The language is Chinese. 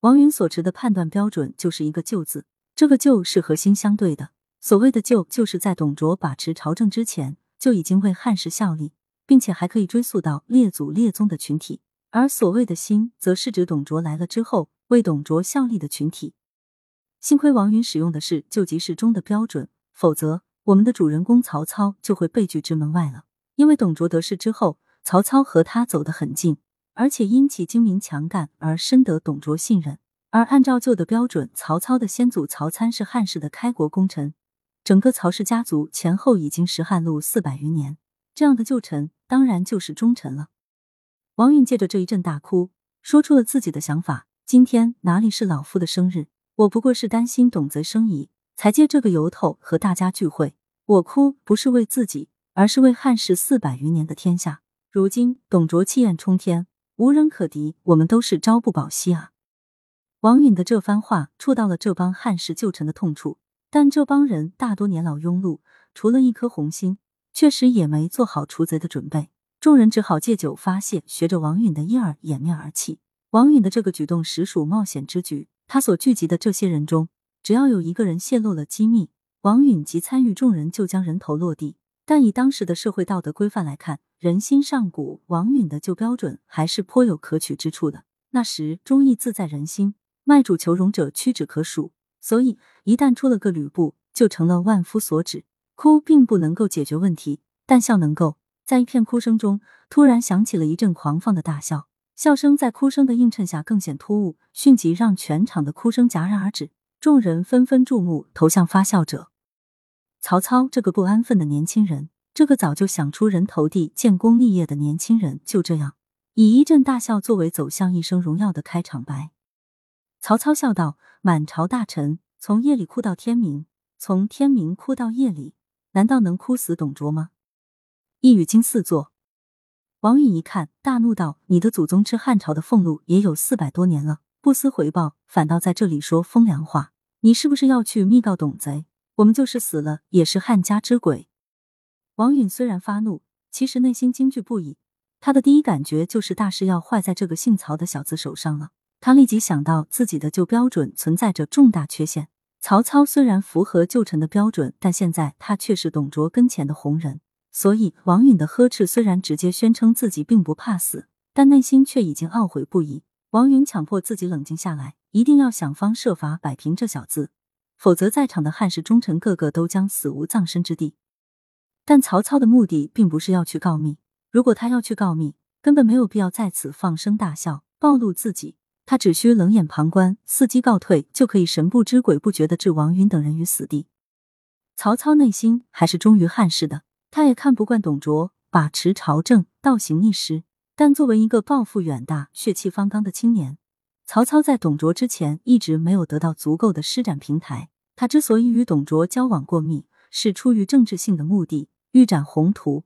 王允所持的判断标准就是一个“就”字，这个“就”是和心相对的。所谓的“就”，就是在董卓把持朝政之前就已经为汉室效力，并且还可以追溯到列祖列宗的群体；而所谓的“心”，则是指董卓来了之后为董卓效力的群体。幸亏王允使用的是“就即是中”的标准，否则我们的主人公曹操就会被拒之门外了。因为董卓得势之后，曹操和他走得很近，而且因其精明强干而深得董卓信任。而按照旧的标准，曹操的先祖曹参是汉室的开国功臣，整个曹氏家族前后已经食汉路四百余年，这样的旧臣当然就是忠臣了。王允借着这一阵大哭，说出了自己的想法：今天哪里是老夫的生日？我不过是担心董贼生疑，才借这个由头和大家聚会。我哭不是为自己，而是为汉室四百余年的天下。如今董卓气焰冲天，无人可敌，我们都是朝不保夕啊！王允的这番话触到了这帮汉室旧臣的痛处，但这帮人大多年老庸碌，除了一颗红心，确实也没做好除贼的准备。众人只好借酒发泄，学着王允的一儿掩面而泣。王允的这个举动实属冒险之举。他所聚集的这些人中，只要有一个人泄露了机密，王允及参与众人就将人头落地。但以当时的社会道德规范来看，人心上古，王允的旧标准还是颇有可取之处的。那时忠义自在人心，卖主求荣者屈指可数，所以一旦出了个吕布，就成了万夫所指。哭并不能够解决问题，但笑能够。在一片哭声中，突然响起了一阵狂放的大笑。笑声在哭声的映衬下更显突兀，迅即让全场的哭声戛然而止。众人纷纷注目投向发笑者。曹操这个不安分的年轻人，这个早就想出人头地、建功立业的年轻人，就这样以一阵大笑作为走向一生荣耀的开场白。曹操笑道：“满朝大臣从夜里哭到天明，从天明哭到夜里，难道能哭死董卓吗？”一语惊四座。王允一看，大怒道：“你的祖宗吃汉朝的俸禄也有四百多年了，不思回报，反倒在这里说风凉话，你是不是要去密告董贼？我们就是死了，也是汉家之鬼。”王允虽然发怒，其实内心惊惧不已。他的第一感觉就是大事要坏在这个姓曹的小子手上了。他立即想到自己的旧标准存在着重大缺陷。曹操虽然符合旧臣的标准，但现在他却是董卓跟前的红人。所以，王允的呵斥虽然直接宣称自己并不怕死，但内心却已经懊悔不已。王允强迫自己冷静下来，一定要想方设法摆平这小子，否则在场的汉室忠臣个个都将死无葬身之地。但曹操的目的并不是要去告密，如果他要去告密，根本没有必要在此放声大笑，暴露自己。他只需冷眼旁观，伺机告退，就可以神不知鬼不觉的置王允等人于死地。曹操内心还是忠于汉室的。他也看不惯董卓把持朝政、倒行逆施，但作为一个抱负远大、血气方刚的青年，曹操在董卓之前一直没有得到足够的施展平台。他之所以与董卓交往过密，是出于政治性的目的，欲展宏图，